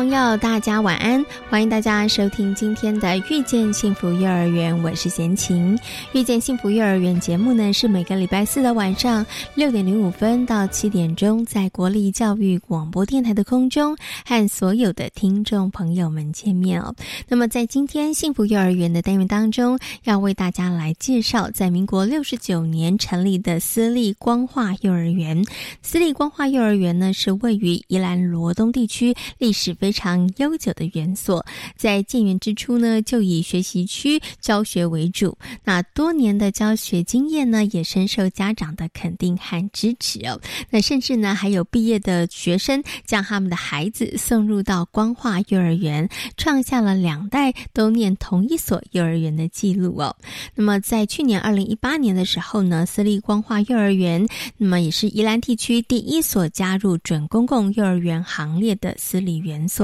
朋友，大家晚安！欢迎大家收听今天的《遇见幸福幼儿园》，我是贤琴。《遇见幸福幼儿园》节目呢，是每个礼拜四的晚上六点零五分到七点钟，在国立教育广播电台的空中和所有的听众朋友们见面哦。那么，在今天幸福幼儿园的单元当中，要为大家来介绍在民国六十九年成立的私立光化幼儿园。私立光化幼儿园呢，是位于宜兰罗东地区，历史非。非常悠久的园所，在建园之初呢，就以学习区教学为主。那多年的教学经验呢，也深受家长的肯定和支持哦。那甚至呢，还有毕业的学生将他们的孩子送入到光化幼儿园，创下了两代都念同一所幼儿园的记录哦。那么在去年二零一八年的时候呢，私立光化幼儿园，那么也是宜兰地区第一所加入准公共幼儿园行列的私立园所。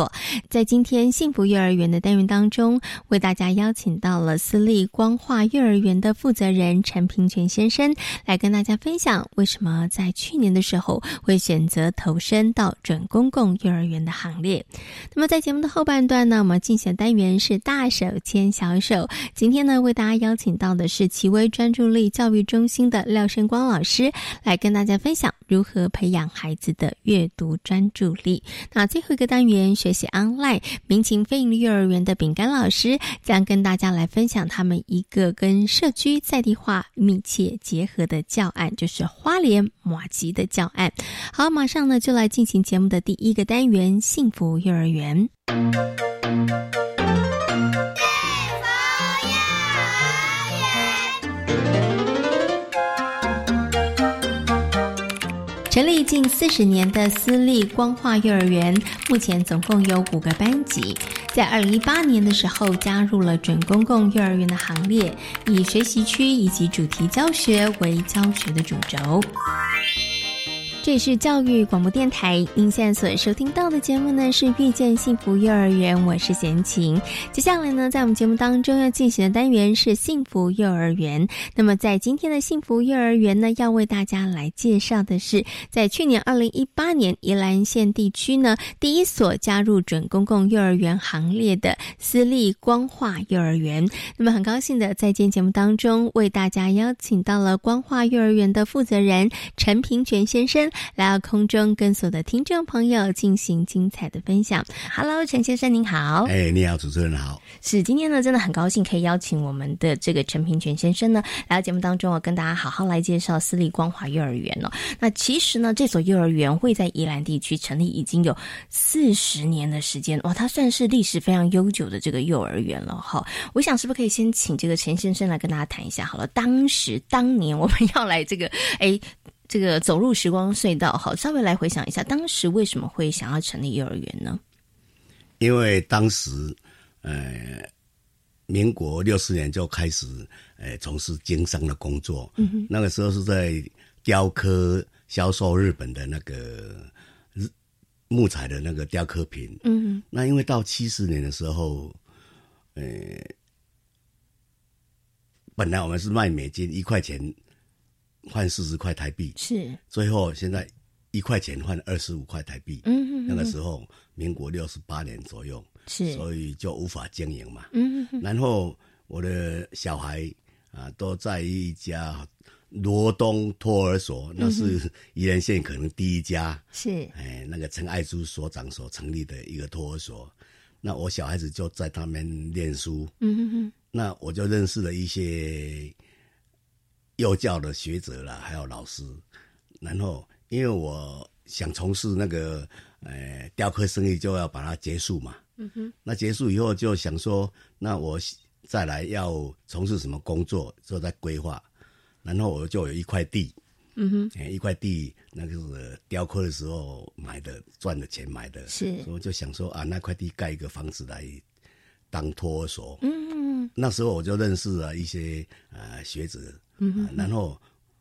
在今天幸福幼儿园的单元当中，为大家邀请到了私立光化幼儿园的负责人陈平全先生，来跟大家分享为什么在去年的时候会选择投身到准公共幼儿园的行列。那么在节目的后半段呢，我们进行单元是大手牵小手。今天呢，为大家邀请到的是奇威专注力教育中心的廖胜光老师，来跟大家分享如何培养孩子的阅读专注力。那最后一个单元。学习 online 民情飞营幼儿园的饼干老师将跟大家来分享他们一个跟社区在地化密切结合的教案，就是花莲马吉的教案。好，马上呢就来进行节目的第一个单元——幸福幼儿园。成立近四十年的私立光化幼儿园，目前总共有五个班级。在二零一八年的时候，加入了准公共幼儿园的行列，以学习区以及主题教学为教学的主轴。这里是教育广播电台，您现在所收听到的节目呢是《遇见幸福幼儿园》，我是贤琴。接下来呢，在我们节目当中要进行的单元是幸福幼儿园。那么在今天的幸福幼儿园呢，要为大家来介绍的是，在去年二零一八年宜兰县地区呢第一所加入准公共幼儿园行列的私立光化幼儿园。那么很高兴的在今天节目当中为大家邀请到了光化幼儿园的负责人陈平全先生。来到空中，跟所有的听众朋友进行精彩的分享。Hello，陈先生您好。哎，你好，主持人好。是今天呢，真的很高兴可以邀请我们的这个陈平全先生呢来到节目当中，我跟大家好好来介绍私立光华幼儿园哦。那其实呢，这所幼儿园会在宜兰地区成立已经有四十年的时间哇，它算是历史非常悠久的这个幼儿园了哈。我想是不是可以先请这个陈先生来跟大家谈一下好了？当时当年我们要来这个哎。这个走入时光隧道，好，稍微来回想一下，当时为什么会想要成立幼儿园呢？因为当时，呃，民国六四年就开始，呃，从事经商的工作。嗯哼，那个时候是在雕刻销售日本的那个日木材的那个雕刻品。嗯哼，那因为到七十年的时候，呃，本来我们是卖美金一块钱。换四十块台币是，最后现在一块钱换二十五块台币。嗯，那个时候民国六十八年左右是，所以就无法经营嘛。嗯，然后我的小孩啊都在一家罗东托儿所，那是宜兰县可能第一家是，哎，那个陈爱珠所长所成立的一个托儿所。那我小孩子就在他们念书。嗯哼哼，那我就认识了一些。幼教的学者啦，还有老师，然后因为我想从事那个呃雕刻生意，就要把它结束嘛。嗯哼，那结束以后就想说，那我再来要从事什么工作，就在规划。然后我就有一块地，嗯哼，哎，一块地，那个是雕刻的时候买的，赚的钱买的，是，我就想说啊，那块地盖一个房子来当托儿所，嗯，那时候我就认识了一些呃学者，嗯，然后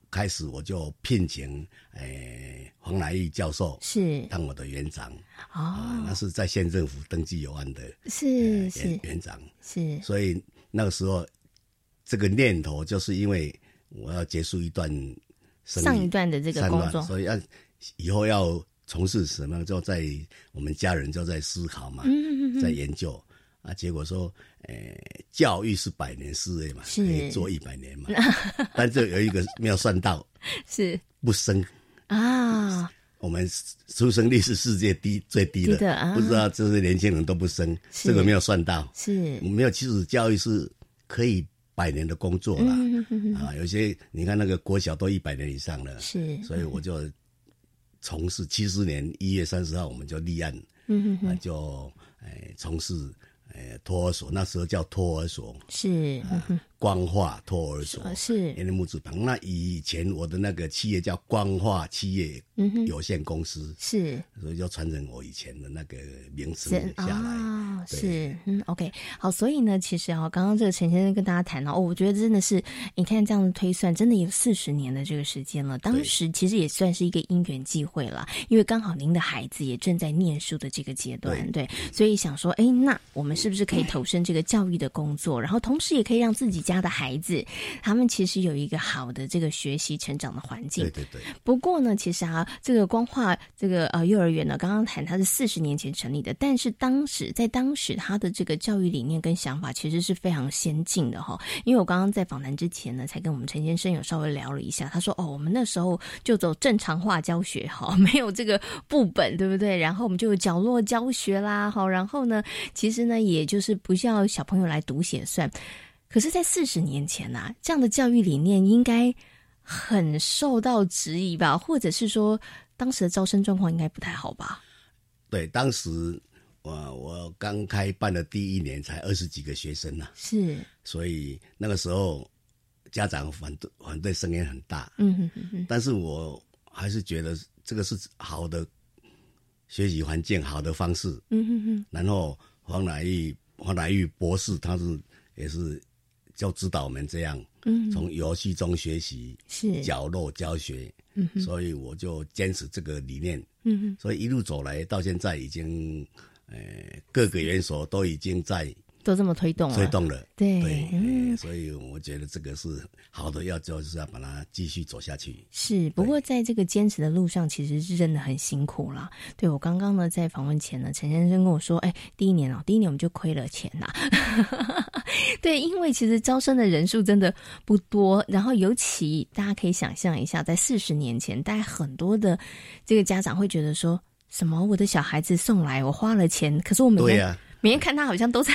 开始我就聘请诶黄乃义教授是。当我的园长，哦，那是在县政府登记有案的，是是。园长，是，所以那个时候这个念头就是因为。我要结束一段上一段的这个工作，所以要以后要从事什么，就在我们家人就在思考嘛，嗯。在研究。啊。结果说，呃，教育是百年事业嘛，可以做一百年嘛。但这有一个没有算到，是不生啊。我们出生率是世界低最低的，不知道这些年轻人都不生，这个没有算到。是没有，其实教育是可以。百年的工作了啊，有些你看那个国小都一百年以上了，是，所以我就从事七十年一月三十号我们就立案，嗯哼，就诶从事托儿所，那时候叫托儿所，是。光化托儿所是，连木字旁。那以前我的那个企业叫光化企业有限公司，是，所以就传承我以前的那个名词下来。是，嗯，OK，好。所以呢，其实啊，刚刚这个陈先生跟大家谈到，哦，我觉得真的是，你看这样的推算，真的有四十年的这个时间了。当时其实也算是一个因缘际会了，因为刚好您的孩子也正在念书的这个阶段，对，所以想说，哎，那我们是不是可以投身这个教育的工作，然后同时也可以让自己家。的孩子，他们其实有一个好的这个学习成长的环境。对对对。不过呢，其实啊，这个光化这个呃幼儿园呢，刚刚谈它是四十年前成立的，但是当时在当时他的这个教育理念跟想法其实是非常先进的哈。因为我刚刚在访谈之前呢，才跟我们陈先生有稍微聊了一下，他说哦，我们那时候就走正常化教学哈，没有这个部本，对不对？然后我们就有角落教学啦，好，然后呢，其实呢，也就是不需要小朋友来读写算。可是，在四十年前呐，这样的教育理念应该很受到质疑吧？或者是说，当时的招生状况应该不太好吧？对，当时我我刚开办的第一年才二十几个学生呢，是，所以那个时候家长反对反对声音很大。嗯哼哼哼。但是我还是觉得这个是好的学习环境，好的方式。嗯哼哼。然后黄乃玉黄乃玉博士，他是也是。就指导我们这样，嗯。从游戏中学习，是。角落教学，嗯所以我就坚持这个理念，嗯所以一路走来到现在已经，呃，各个园所都已经在。都这么推动了，推动了，对对，所以我觉得这个是好的，要就是要把它继续走下去。是，不过在这个坚持的路上，其实是真的很辛苦了。对我刚刚呢，在访问前呢，陈先生跟我说，哎，第一年哦，第一年我们就亏了钱呐。对，因为其实招生的人数真的不多，然后尤其大家可以想象一下，在四十年前，大概很多的这个家长会觉得说什么，我的小孩子送来，我花了钱，可是我每天。每天看他好像都在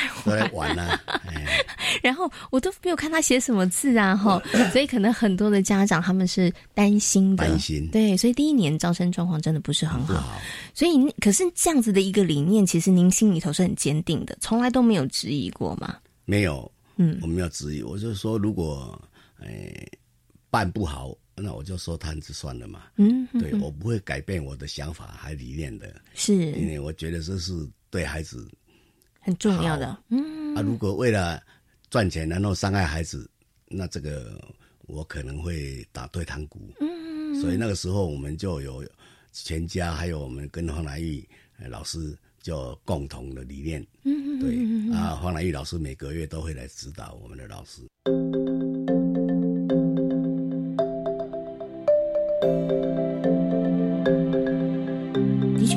玩。呢，然后我都没有看他写什么字啊，哈，所以可能很多的家长他们是担心的，担心。对，所以第一年招生状况真的不是很好，所以可是这样子的一个理念，其实您心里头是很坚定的，从来都没有质疑过吗？没有，嗯，我没有质疑，我就说如果诶办不好，那我就收摊子算了嘛，嗯，对我不会改变我的想法还理念的，是。因为我觉得这是对孩子。很重要的，嗯。啊，如果为了赚钱然后伤害孩子，那这个我可能会打退堂鼓，嗯，所以那个时候我们就有全家还有我们跟黄乃玉老师就共同的理念，嗯。对。啊，黄乃玉老师每个月都会来指导我们的老师。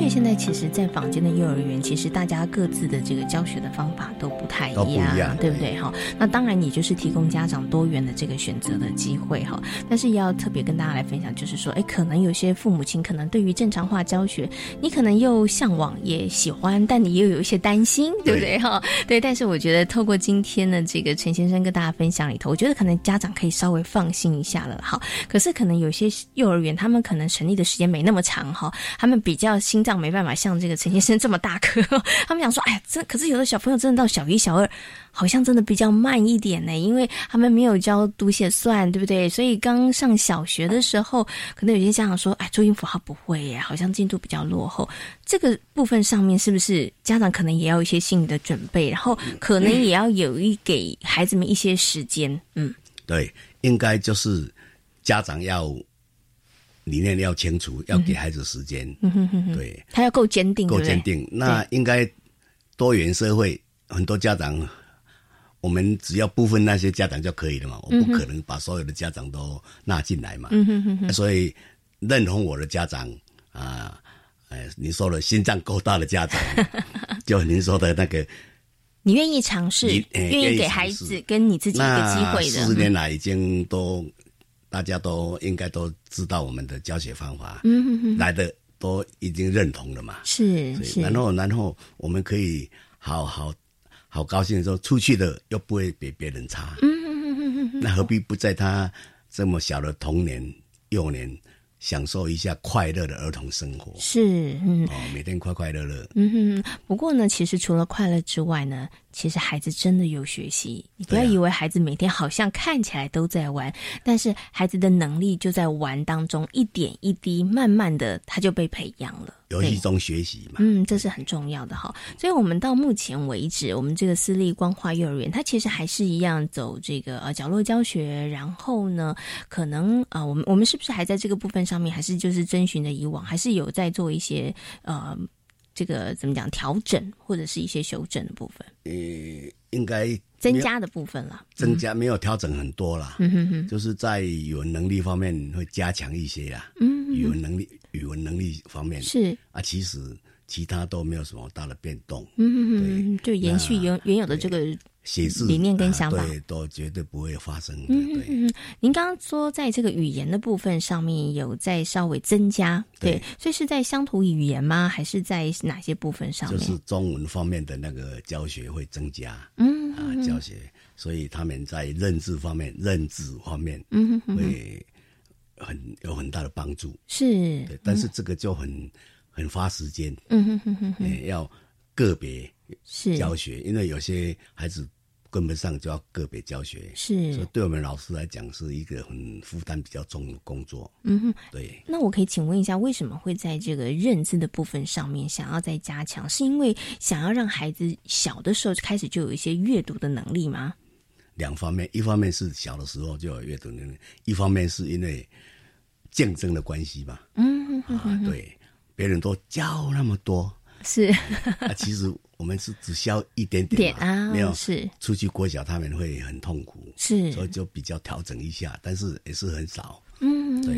因为现在其实，在坊间的幼儿园，其实大家各自的这个教学的方法都不太一样，对不对？哈，那当然也就是提供家长多元的这个选择的机会哈。但是也要特别跟大家来分享，就是说，哎，可能有些父母亲可能对于正常化教学，你可能又向往也喜欢，但你又有一些担心，对不对？哈，对。但是我觉得透过今天的这个陈先生跟大家分享里头，我觉得可能家长可以稍微放心一下了。哈，可是可能有些幼儿园他们可能成立的时间没那么长哈，他们比较心脏。没办法像这个陈先生这么大颗。他们想说，哎呀，这可是有的小朋友真的到小一、小二，好像真的比较慢一点呢，因为他们没有教读写算，对不对？所以刚上小学的时候，可能有些家长说，哎，注音符号不会耶，好像进度比较落后。这个部分上面是不是家长可能也要一些心理的准备，然后可能也要有一给孩子们一些时间？嗯，对，应该就是家长要。理念要清楚，要给孩子时间。嗯哼哼哼，对，他要够坚定，够坚定。那应该多元社会，很多家长，我们只要部分那些家长就可以了嘛。我不可能把所有的家长都纳进来嘛。嗯哼哼哼。所以认同我的家长啊，哎，你说的心脏够大的家长，就您说的那个，你愿意尝试，愿意给孩子跟你自己一个机会的。四十年来已经都。大家都应该都知道我们的教学方法，嗯哼哼来的都已经认同了嘛。是是。然后然后我们可以好好好高兴的说，出去的又不会比别人差。嗯哼哼哼哼。那何必不在他这么小的童年幼年？享受一下快乐的儿童生活是，嗯，哦，每天快快乐乐。嗯哼，不过呢，其实除了快乐之外呢，其实孩子真的有学习。你不要以为孩子每天好像看起来都在玩，但是孩子的能力就在玩当中一点一滴，慢慢的他就被培养了。游戏中学习嘛，嗯，这是很重要的哈。所以，我们到目前为止，我们这个私立光华幼儿园，它其实还是一样走这个呃角落教学。然后呢，可能啊，我们我们是不是还在这个部分上面，还是就是遵循着以往，还是有在做一些呃这个怎么讲调整，或者是一些修正的部分？呃，应该增加的部分了，增加没有调整很多了。嗯哼哼，就是在语文能力方面会加强一些啦。嗯，语文能力。语文能力方面是啊，其实其他都没有什么大的变动。嗯嗯嗯，就延续原原有的这个写字理念跟想法，对，都绝对不会发生。嗯嗯嗯，您刚刚说在这个语言的部分上面有在稍微增加，对，所以是在乡土语言吗？还是在哪些部分上面？就是中文方面的那个教学会增加。嗯啊，教学，所以他们在认字方面、认知方面，嗯会。很有很大的帮助，是，但是这个就很很花时间，嗯哼哼哼，要个别是。教学，因为有些孩子跟不上，就要个别教学，是，所以对我们老师来讲是一个很负担比较重的工作，嗯哼，对。那我可以请问一下，为什么会在这个认知的部分上面想要再加强？是因为想要让孩子小的时候开始就有一些阅读的能力吗？两方面，一方面是小的时候就有阅读能力，一方面是因为竞争的关系吧。嗯，啊，对，别人都教那么多，是。啊，其实我们是只教一点点啊，没有是。出去国小他们会很痛苦，是，所以就比较调整一下，但是也是很少。嗯，对，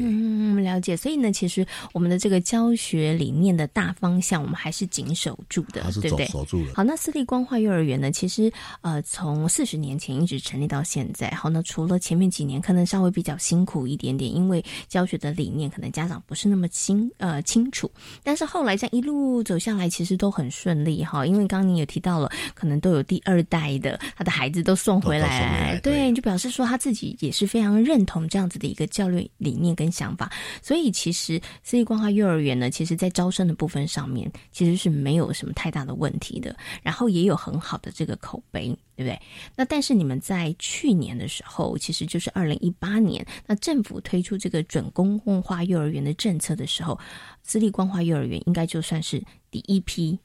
了解。所以呢，其实我们的这个教学理念的大方向，我们还是紧守住的，对不对？守住了。好，那私立光化幼儿园呢？其实呃，从四十年前一直成立到现在。好，那除了前面几年可能稍微比较辛苦一点点，因为教学的理念可能家长不是那么清呃清楚，但是后来这样一路走下来，其实都很顺利哈。因为刚刚你也提到了，可能都有第二代的他的孩子都送回来，对，就表示说他自己也是非常认同这样子的一个教育。理念跟想法，所以其实私立光华幼儿园呢，其实在招生的部分上面，其实是没有什么太大的问题的。然后也有很好的这个口碑，对不对？那但是你们在去年的时候，其实就是二零一八年，那政府推出这个准公共化幼儿园的政策的时候，私立光华幼儿园应该就算是第一批。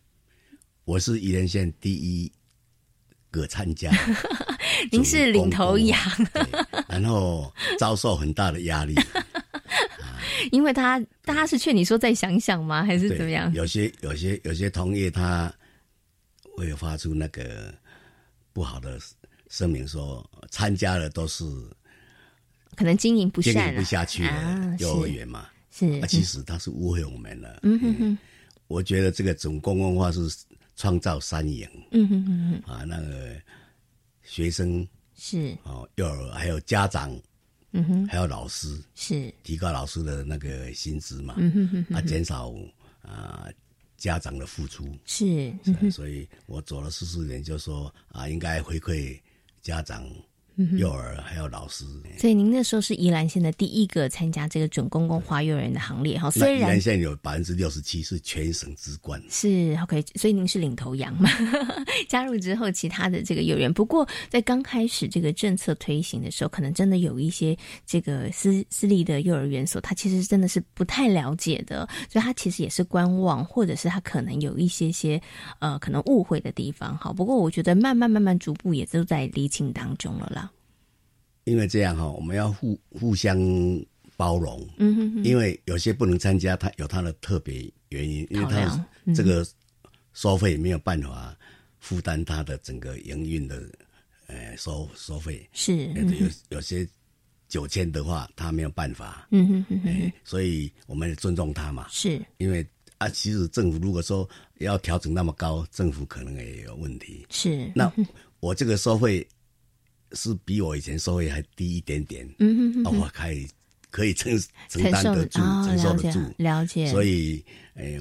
我是宜兰县第一个参加。您是领头羊，然后遭受很大的压力，因为他他是劝你说再想想吗？还是怎么样？有些有些有些同业他会发出那个不好的声明，说参加的都是可能经营不善、经营不下去的幼儿园嘛。是，其实他是误会我们了。嗯哼哼，我觉得这个总公共化是创造三赢。嗯哼哼哼，啊那个。学生是哦，幼儿还有家长，嗯哼，还有老师是。提高老师的那个薪资嘛，嗯哼哼，啊，减少啊家长的付出。是，所以我走了四四年，就说啊，应该回馈家长幼儿还有老师。所以您那时候是宜兰县的第一个参加这个准公共化幼儿园的行列哈。虽然现在有百分之六十七是全省之冠，是 OK，所以您是领头羊嘛？加入之后，其他的这个幼儿园，不过在刚开始这个政策推行的时候，可能真的有一些这个私私立的幼儿园所，他其实真的是不太了解的，所以他其实也是观望，或者是他可能有一些些呃可能误会的地方。好，不过我觉得慢慢慢慢逐步也都在理清当中了啦。因为这样哈，我们要互互相包容。嗯哼，因为有些不能参加，他有他的特别原因，因为他这个收费没有办法负担他的整个营运的呃收收费。是，有有些九千的话，他没有办法。嗯哼哼哼，所以我们尊重他嘛。是，因为啊，其实政府如果说要调整那么高，政府可能也有问题。是，那 我这个收费。是比我以前收费还低一点点，嗯哼，我可以可以承承担得住，承受得住，了解。所以，哎，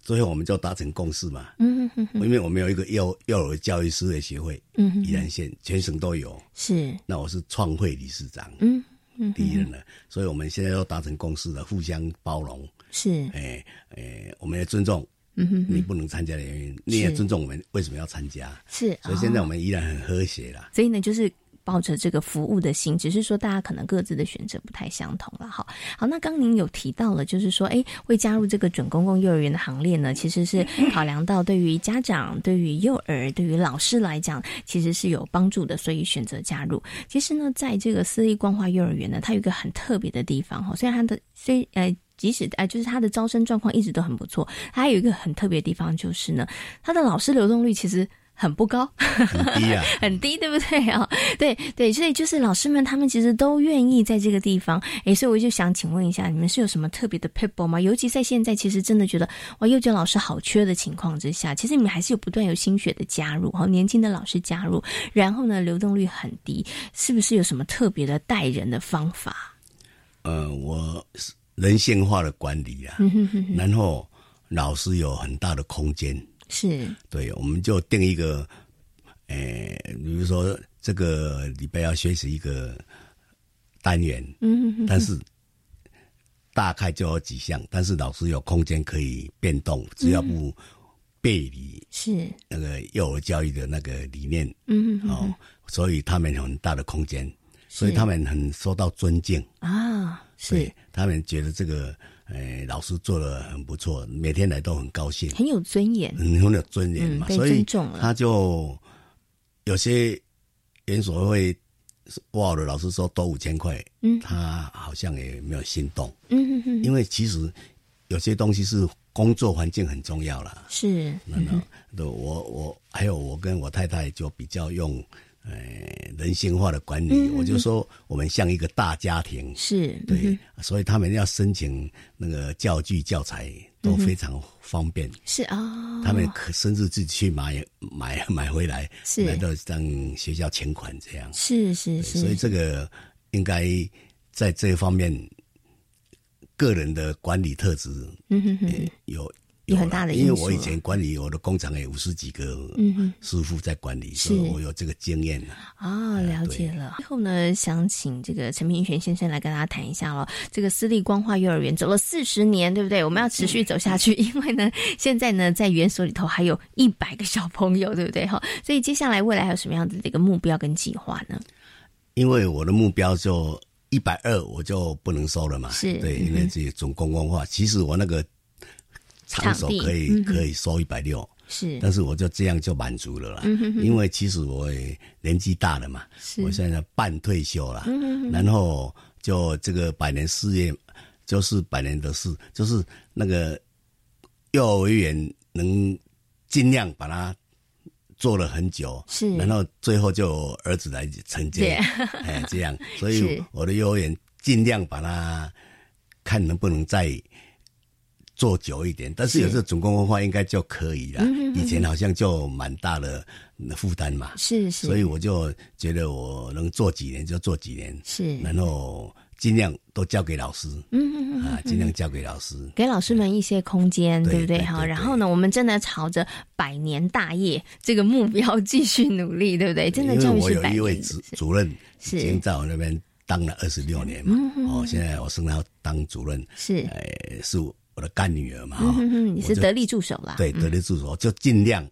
最后我们就达成共识嘛，嗯哼哼，因为我们有一个幼幼儿教育师的协会，嗯哼，宜兰县全省都有，是。那我是创会理事长，嗯嗯，第一任的，所以我们现在要达成共识了，互相包容，是。哎哎，我们要尊重，嗯哼，你不能参加的原因，你也尊重我们为什么要参加，是。所以现在我们依然很和谐了。所以呢，就是。抱着这个服务的心，只是说大家可能各自的选择不太相同了。好，好，那刚您有提到了，就是说，哎，会加入这个准公共幼儿园的行列呢，其实是考量到对于家长、对于幼儿、对于老师来讲，其实是有帮助的，所以选择加入。其实呢，在这个私立光华幼儿园呢，它有一个很特别的地方哈，虽然它的虽呃，即使呃，就是他的招生状况一直都很不错，它还有一个很特别的地方就是呢，他的老师流动率其实。很不高，很低啊，很低，对不对啊？对对，所以就是老师们他们其实都愿意在这个地方，哎，所以我就想请问一下，你们是有什么特别的 people 吗？尤其在现在，其实真的觉得哇，幼教老师好缺的情况之下，其实你们还是有不断有心血的加入，哈，年轻的老师加入，然后呢，流动率很低，是不是有什么特别的带人的方法？呃，我人性化的管理啊，然后老师有很大的空间。是。对，我们就定一个，诶，比如说这个礼拜要学习一个单元，嗯，但是大概就有几项，但是老师有空间可以变动，只要不背离是。那个幼儿教育的那个理念，嗯，哦，所以他们有很大的空间，所以他们很受到尊敬。啊，是。他们觉得这个。哎，老师做的很不错，每天来都很高兴，很有尊严，很有尊严嘛，所以他就有些连锁会哇的老师说多五千块，嗯，他好像也没有心动，嗯哼哼，因为其实有些东西是工作环境很重要了，是，那那我我还有我跟我太太就比较用。呃，人性化的管理，我就说我们像一个大家庭，是对，所以他们要申请那个教具教材都非常方便，是啊，他们可甚至自己去买买买回来，是。来到让学校钱款这样，是是是，所以这个应该在这方面个人的管理特质，嗯哼哼，有。有很大的，因为我以前管理我的工厂有五十几个师傅在管理，所以我有这个经验啊，了解了。最后呢，想请这个陈明权先生来跟大家谈一下了。这个私立光化幼儿园走了四十年，对不对？我们要持续走下去，因为呢，现在呢，在园所里头还有一百个小朋友，对不对？哈，所以接下来未来还有什么样子的一个目标跟计划呢？因为我的目标就一百二，我就不能收了嘛。是对，因为这总公共化，其实我那个。场所可以可以收一百六，是，但是我就这样就满足了啦，因为其实我也年纪大了嘛，我现在半退休了，然后就这个百年事业就是百年的事，就是那个幼儿园能尽量把它做了很久，是，然后最后就儿子来承接，哎，这样，所以我的幼儿园尽量把它看能不能再。做久一点，但是有这总共文化应该就可以了。以前好像就蛮大的负担嘛，是是，所以我就觉得我能做几年就做几年，是，然后尽量都交给老师，嗯嗯嗯，啊，尽量交给老师，给老师们一些空间，对对不对？好，然后呢，我们真的朝着百年大业这个目标继续努力，对不对？真的因为教育是百我有一位年。主主任，是。已经在我那边当了二十六年嘛，哦，现在我升到当主任，是，哎，是我的干女儿嘛，嗯哼哼，你是得力助手啦，对，得力助手就尽量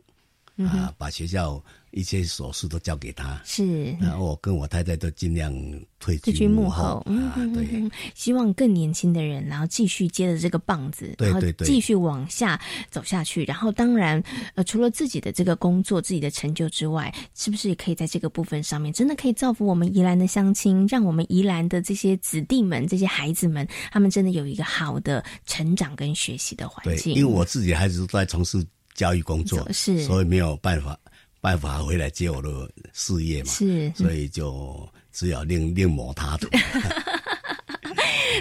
嗯啊，把学校一些琐事都交给他，是。然后我跟我太太都尽量退退居幕幕后，对，嗯，希望更年轻的人，然后继续接着这个棒子，然后对对。对继续往下走下去。然后，当然，呃，除了自己的这个工作、自己的成就之外，是不是也可以在这个部分上面，真的可以造福我们宜兰的乡亲，让我们宜兰的这些子弟们、这些孩子们，他们真的有一个好的成长跟学习的环对，境。因为我自己孩子都在从事教育工作，是。所以没有办法办法回来接我的事业嘛，是所以就只有另另谋他途。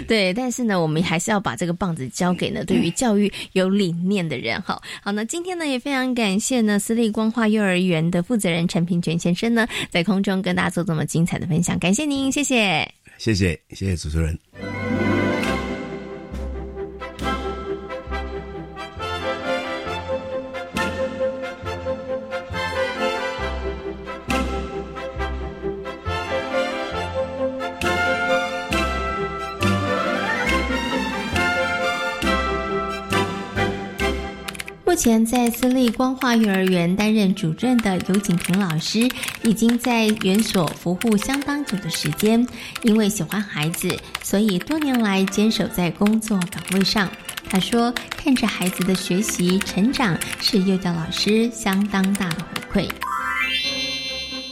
对，但是呢，我们还是要把这个棒子交给呢对于教育有理念的人。好，好，那今天呢也非常感谢呢私立光化幼儿园的负责人陈平全先生呢在空中跟大家做这么精彩的分享，感谢您，谢谢。谢谢，谢谢主持人。前在私立光华幼儿园担任主任的尤景平老师，已经在园所服务相当久的时间。因为喜欢孩子，所以多年来坚守在工作岗位上。他说：“看着孩子的学习成长，是幼教老师相当大的回馈。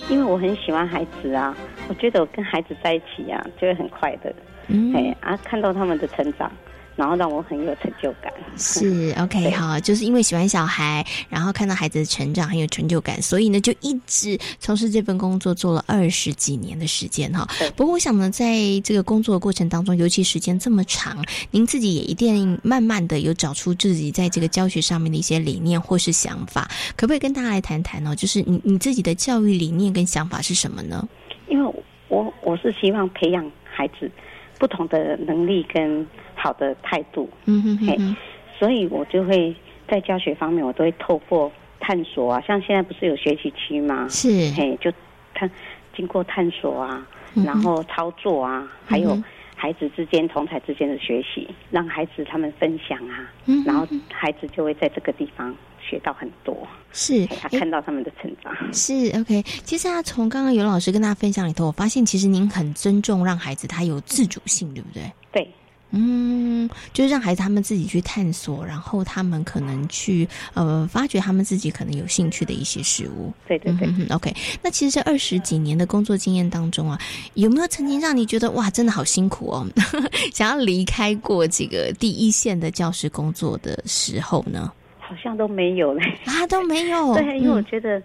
因为我很喜欢孩子啊，我觉得我跟孩子在一起啊，就会很快乐。嗯哎啊，看到他们的成长，然后让我很有成就感。是 OK 对好，就是因为喜欢小孩，然后看到孩子的成长很有成就感，所以呢就一直从事这份工作做了二十几年的时间哈。不过我想呢，在这个工作的过程当中，尤其时间这么长，您自己也一定慢慢的有找出自己在这个教学上面的一些理念或是想法，可不可以跟大家来谈谈呢？就是你你自己的教育理念跟想法是什么呢？因为我我是希望培养孩子不同的能力跟好的态度，嗯哼哼嘿哼，所以我就会在教学方面，我都会透过探索啊，像现在不是有学习区吗？是，嘿，就探经过探索啊，然后操作啊，还有孩子之间同才之间的学习，让孩子他们分享啊，嗯然后孩子就会在这个地方学到很多，是。他看到他们的成长。是 OK，其实啊，从刚刚尤老师跟大家分享里头，我发现其实您很尊重让孩子他有自主性，对不对？对，嗯，就是让孩子他们自己去探索，然后他们可能去呃发掘他们自己可能有兴趣的一些事物。对对对。嗯，OK。那其实这二十几年的工作经验当中啊，有没有曾经让你觉得哇，真的好辛苦哦，想要离开过这个第一线的教师工作的时候呢？好像都没有嘞。啊，都没有。对，因为我嗯觉得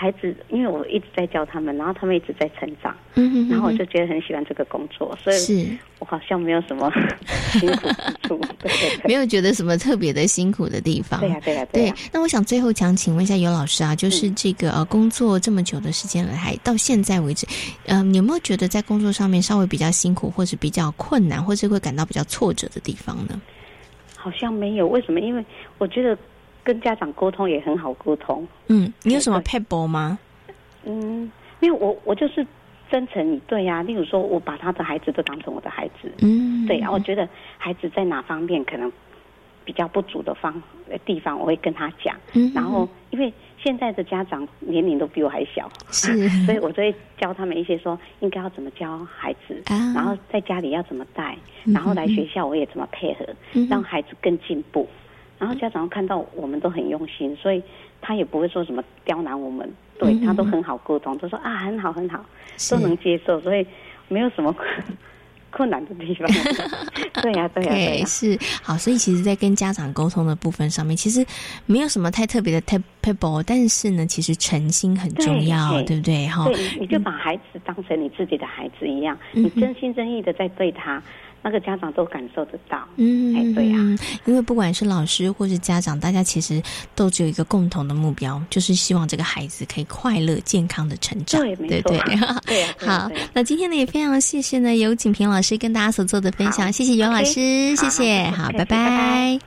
孩子，因为我一直在教他们，然后他们一直在成长，嗯哼哼然后我就觉得很喜欢这个工作，所以是我好像没有什么辛苦之处。对对对，没有觉得什么特别的辛苦的地方。对呀、对呀、对呀、那我想最后想请问一下尤老师啊，嗯就是这个呃工作这么久的时间来，还到现在为止，嗯、你有没有觉得在工作上面稍微比较辛苦，或是比较困难，或是会感到比较挫折的地方呢？好像没有。为什么？因为我觉得跟家长沟通也很好沟通。嗯，你有什么对 p e b b l 吗？嗯，因为我我就是真诚以对呀、例如说，我把他的孩子都当成我的孩子。嗯，对，然后我觉得孩子在哪方面可能比较不足的方呃地方，我会跟他讲。嗯，然后，因为现在的家长年龄都比我还小，是 所以我就会教他们一些说应该要怎么教孩子，啊然后在家里要怎么带，嗯然后来学校我也怎么配合，嗯让孩子更进步。然后家长看到我们都很用心，所以他也不会说什么刁难我们，对嗯他都很好沟通，都说啊很好很好，都能接受，所以没有什么困困难的地方。对呀、对呀、对呀、是好，所以其实，在跟家长沟通的部分上面，其实没有什么太特别的 p 佩宝，但是呢，其实诚心很重要，对不对？哈，对，你就把孩子当成你自己的孩子一样，你真心真意的在对他。那个家长都感受得到，嗯，哎，对呀，因为不管是老师或是家长，大家其实都只有一个共同的目标，就是希望这个孩子可以快乐、健康的成长，对，对对，对，好，那今天呢也非常谢谢呢有景平老师跟大家所做的分享，谢谢尤老师，谢谢，好，拜拜。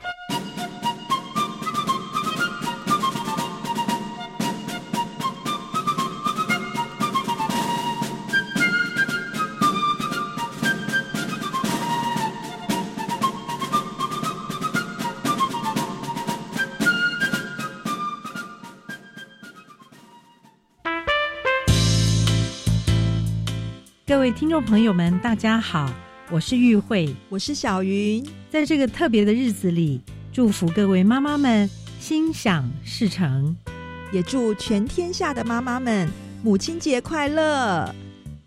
位听众朋友们，大家好，我是玉慧，我是小云。在这个特别的日子里，祝福各位妈妈们心想事成，也祝全天下的妈妈们母亲节快乐。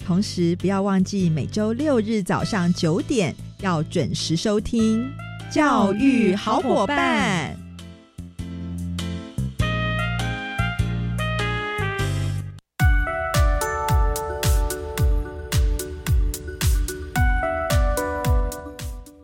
同时，不要忘记每周六日早上九点要准时收听《教育好伙伴》。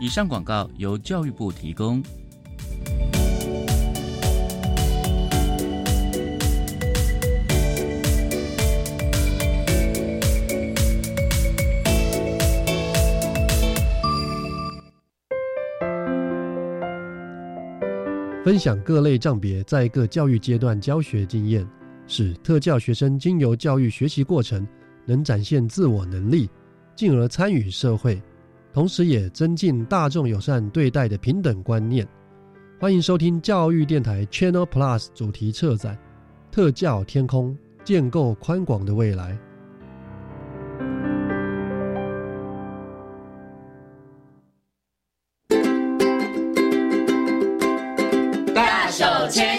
以上广告由教育部提供。分享各类账别在各教育阶段教学经验，使特教学生经由教育学习过程，能展现自我能力，进而参与社会，同时也增进大众友善对待的平等观念。欢迎收听教育电台 Channel Plus 主题策展《特教天空》，建构宽广的未来。大手牵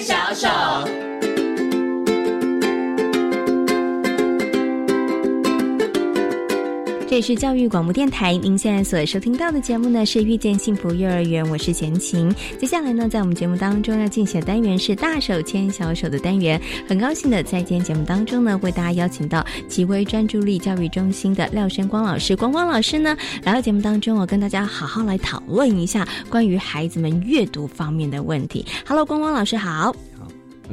是教育广播电台，您现在所收听到的节目呢是遇见幸福幼儿园，我是贤琴。接下来呢，在我们节目当中要进行的单元是大手牵小手的单元。很高兴的在今天节目当中呢，为大家邀请到极微专注力教育中心的廖生光老师。光光老师呢来到节目当中，我跟大家好好来讨论一下关于孩子们阅读方面的问题。Hello，光光老师好。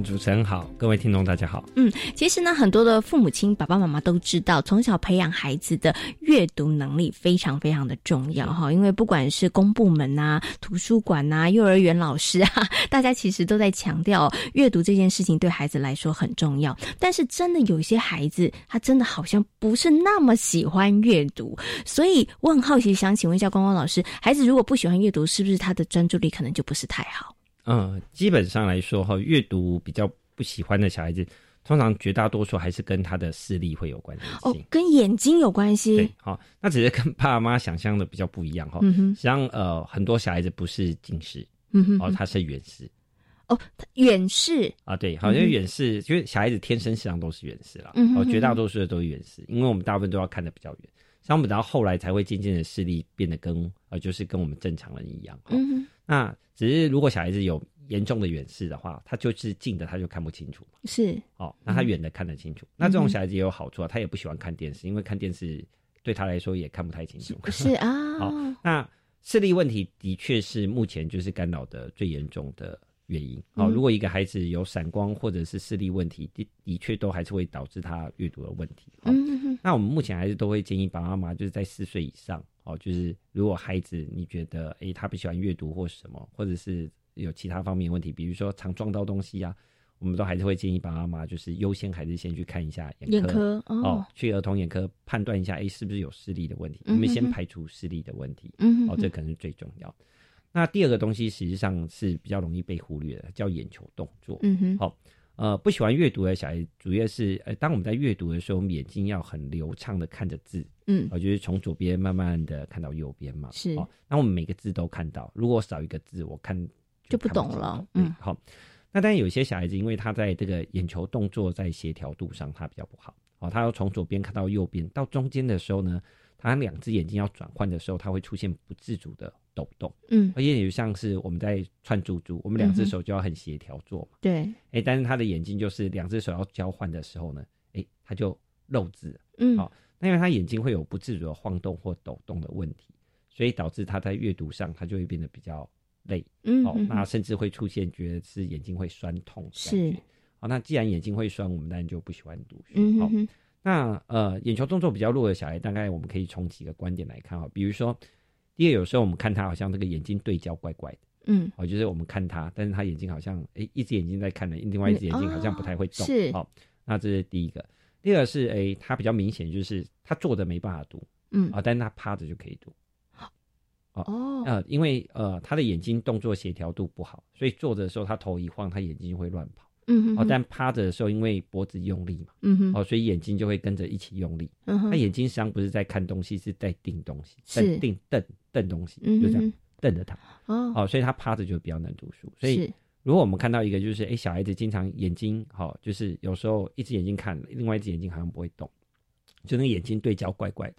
主持人好，各位听众大家好。嗯，其实呢，很多的父母亲、爸爸妈妈都知道，从小培养孩子的阅读能力非常非常的重要哈。因为不管是公部门啊、图书馆啊、幼儿园老师啊，大家其实都在强调阅读这件事情对孩子来说很重要。但是真的有些孩子，他真的好像不是那么喜欢阅读，所以我很好奇，想请问一下光光老师，孩子如果不喜欢阅读，是不是他的专注力可能就不是太好？嗯，基本上来说哈，阅读比较不喜欢的小孩子，通常绝大多数还是跟他的视力会有关系。哦，跟眼睛有关系。对，好，那只是跟爸爸妈妈想象的比较不一样哈。嗯哼，实际上呃，很多小孩子不是近视，嗯哼，哦，他是远视。哦，远视啊，对，好像远视，因为小孩子天生实际上都是远视啦。嗯哦，绝大多数的都是远视，因为我们大部分都要看的比较远，像我们到后来才会渐渐的视力变得跟呃，就是跟我们正常人一样。嗯哼，那。只是如果小孩子有严重的远视的话，他就是近的他就看不清楚嘛。是哦，那他远的看得清楚。那这种小孩子也有好处啊，他也不喜欢看电视，因为看电视对他来说也看不太清楚。是啊。好，那视力问题的确是目前就是干扰的最严重的原因。好，如果一个孩子有散光或者是视力问题，的的确都还是会导致他阅读的问题。嗯那我们目前还是都会建议爸爸妈妈就是在四岁以上。哦，就是如果孩子你觉得，诶，他不喜欢阅读或什么，或者是有其他方面问题，比如说常撞到东西啊，我们都还是会建议爸爸妈妈就是优先还是先去看一下眼科哦，去儿童眼科判断一下，哎，是不是有视力的问题？我们先排除视力的问题，嗯，哦，这可能是最重要。那第二个东西实际上是比较容易被忽略的，叫眼球动作，嗯哼，好。呃，不喜欢阅读的小孩，主要是呃，当我们在阅读的时候，我们眼睛要很流畅的看着字，嗯，我就是从左边慢慢的看到右边嘛，是，哦，那我们每个字都看到，如果少一个字，我看就不懂了，嗯，好，那当然有些小孩子，因为他在这个眼球动作在协调度上，他比较不好，哦，他要从左边看到右边，到中间的时候呢。他两只眼睛要转换的时候，他会出现不自主的抖动，嗯，而且也像是我们在串珠珠，我们两只手就要很协调做嘛，对，哎，但是他的眼睛就是两只手要交换的时候呢，哎，他就漏字，嗯，好，那因为他眼睛会有不自主的晃动或抖动的问题，所以导致他在阅读上他就会变得比较累，嗯，哦，那甚至会出现觉得是眼睛会酸痛，是，好，那既然眼睛会酸，我们当然就不喜欢读书，好。那呃，眼球动作比较弱的小孩，大概我们可以从几个观点来看哈。比如说，第二有时候我们看他好像这个眼睛对焦怪怪的，嗯，哦，就是我们看他，但是他眼睛好像，哎，一只眼睛在看的，另外一只眼睛好像不太会动，是，好，那这是第一个。第二个是，哎，他比较明显就是他坐着没办法读，嗯，啊，但是他趴着就可以读，哦，呃，因为呃他的眼睛动作协调度不好，所以坐着的时候他头一晃，他眼睛就会乱跑。嗯，哦，但趴着的时候，因为脖子用力嘛，嗯哼，哦，所以眼睛就会跟着一起用力。嗯哼，他眼睛实际上不是在看东西，是在盯东西，在盯瞪瞪东西，就这样瞪着他。哦，哦，所以他趴着就比较难读书。所以如果我们看到一个就是，哎，小孩子经常眼睛，好，就是有时候一只眼睛看，另外一只眼睛好像不会动，就那个眼睛对焦怪怪的，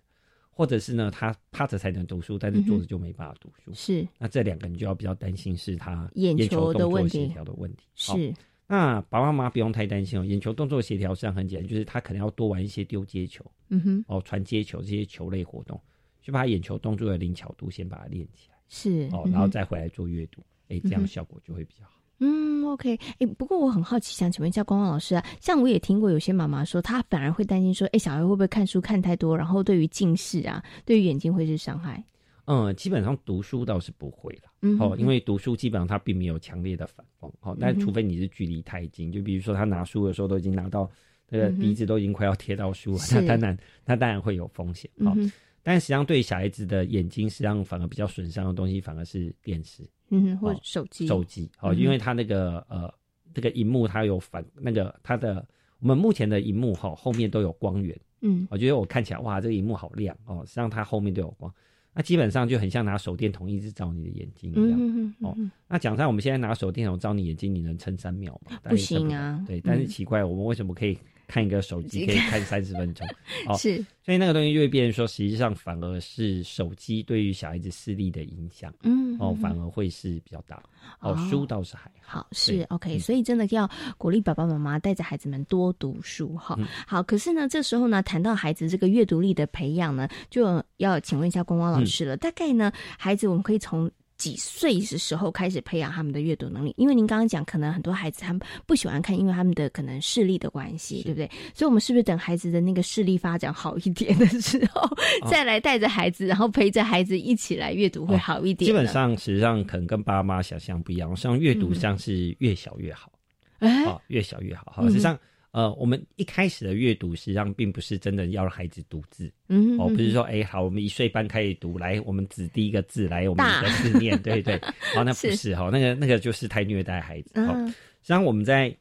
或者是呢，他趴着才能读书，但是坐着就没办法读书。是，那这两个你就要比较担心是他眼球的问题，协调的问题。是。那爸爸妈妈不用太担心哦，眼球动作协调实际上很简单，就是他可能要多玩一些丢接球，嗯哼，哦传接球这些球类活动，去把眼球动作的灵巧度先把它练起来，是哦，然后再回来做阅读，哎，这样效果就会比较好。嗯，OK，哎，不过我很好奇，想请问一下光光老师啊，像我也听过有些妈妈说，她反而会担心说，哎，小孩会不会看书看太多，然后对于近视啊，对于眼睛会是伤害？嗯，基本上读书倒是不会了，哦，因为读书基本上它并没有强烈的反光，哦，但除非你是距离太近，就比如说他拿书的时候都已经拿到那个鼻子都已经快要贴到书了，那当然那当然会有风险，哦，但实际上对小孩子的眼睛实际上反而比较损伤的东西反而是电视，嗯，或手机，手机，哦，因为它那个呃这个荧幕它有反那个它的我们目前的荧幕哈后面都有光源，嗯，我觉得我看起来哇这个荧幕好亮哦，实际上它后面都有光。那基本上就很像拿手电筒一直照你的眼睛一样哦。那讲上我们现在拿手电筒照你眼睛，你能撑三秒吗？不行啊。对，但是奇怪，我们为什么可以？看一个手机可以看三十分钟，哦是，所以那个东西就会变成说，实际上反而是手机对于小孩子视力的影响，嗯，哦，反而会是比较大。哦，书倒是还好，是 OK，所以真的要鼓励爸爸妈妈带着孩子们多读书哈。好，可是呢，这时候呢，谈到孩子这个阅读力的培养呢，就要请问一下光光老师了。大概呢，孩子我们可以从。几岁的时候开始培养他们的阅读能力？因为您刚刚讲，可能很多孩子他们不喜欢看，因为他们的可能视力的关系，对不对？所以，我们是不是等孩子的那个视力发展好一点的时候，再来带着孩子，然后陪着孩子一起来阅读会好一点？基本上，实际上可能跟爸妈想象不一样，像阅读像是越小越好，啊，越小越好。好，实际上。呃，我们一开始的阅读实际上并不是真的要让孩子读字，嗯，哦，不是说，哎，好，我们一岁半开始读，来，我们指第一个字，来，我们一个字念，对对，好，那不是哈，那个那个就是太虐待孩子。哦，实际上我们在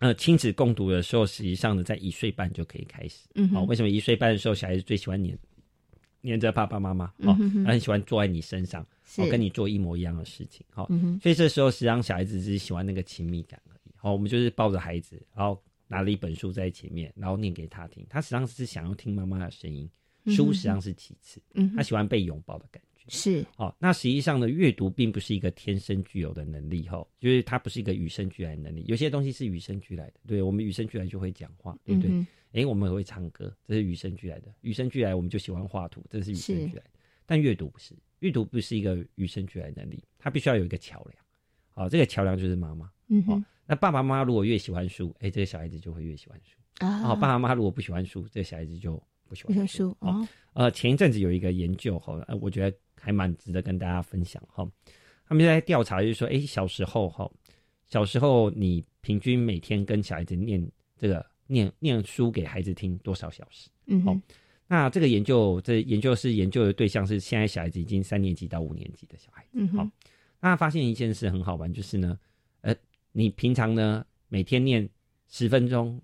呃亲子共读的时候，实际上呢，在一岁半就可以开始。嗯，好，为什么一岁半的时候小孩子最喜欢黏黏着爸爸妈妈？哦，很喜欢坐在你身上，哦，跟你做一模一样的事情。好，所以这时候实际上小孩子只是喜欢那个亲密感而已。好，我们就是抱着孩子，然后。拿了一本书在前面，然后念给他听。他实际上是想要听妈妈的声音，书实际上是其次。嗯，他喜欢被拥抱的感觉。是哦，那实际上呢，阅读并不是一个天生具有的能力，哈，就是它不是一个与生俱来的能力。有些东西是与生俱来的，对我们与生俱来就会讲话，对不对？哎，我们会唱歌，这是与生俱来的。与生俱来，我们就喜欢画图，这是与生俱来的。但阅读不是，阅读不是一个与生俱来的能力，它必须要有一个桥梁。好，这个桥梁就是妈妈。嗯哼。那爸爸妈妈如果越喜欢书，哎，这个小孩子就会越喜欢书啊。爸爸妈妈如果不喜欢书，这个小孩子就不喜欢书哦。呃，前一阵子有一个研究哈，我觉得还蛮值得跟大家分享哈。他们在调查就是说，哎，小时候哈，小时候你平均每天跟小孩子念这个念念书给孩子听多少小时？嗯，好，那这个研究，这研究是研究的对象是现在小孩子已经三年级到五年级的小孩子。嗯，好，那发现一件事很好玩，就是呢，呃，你平常呢每天念十分钟，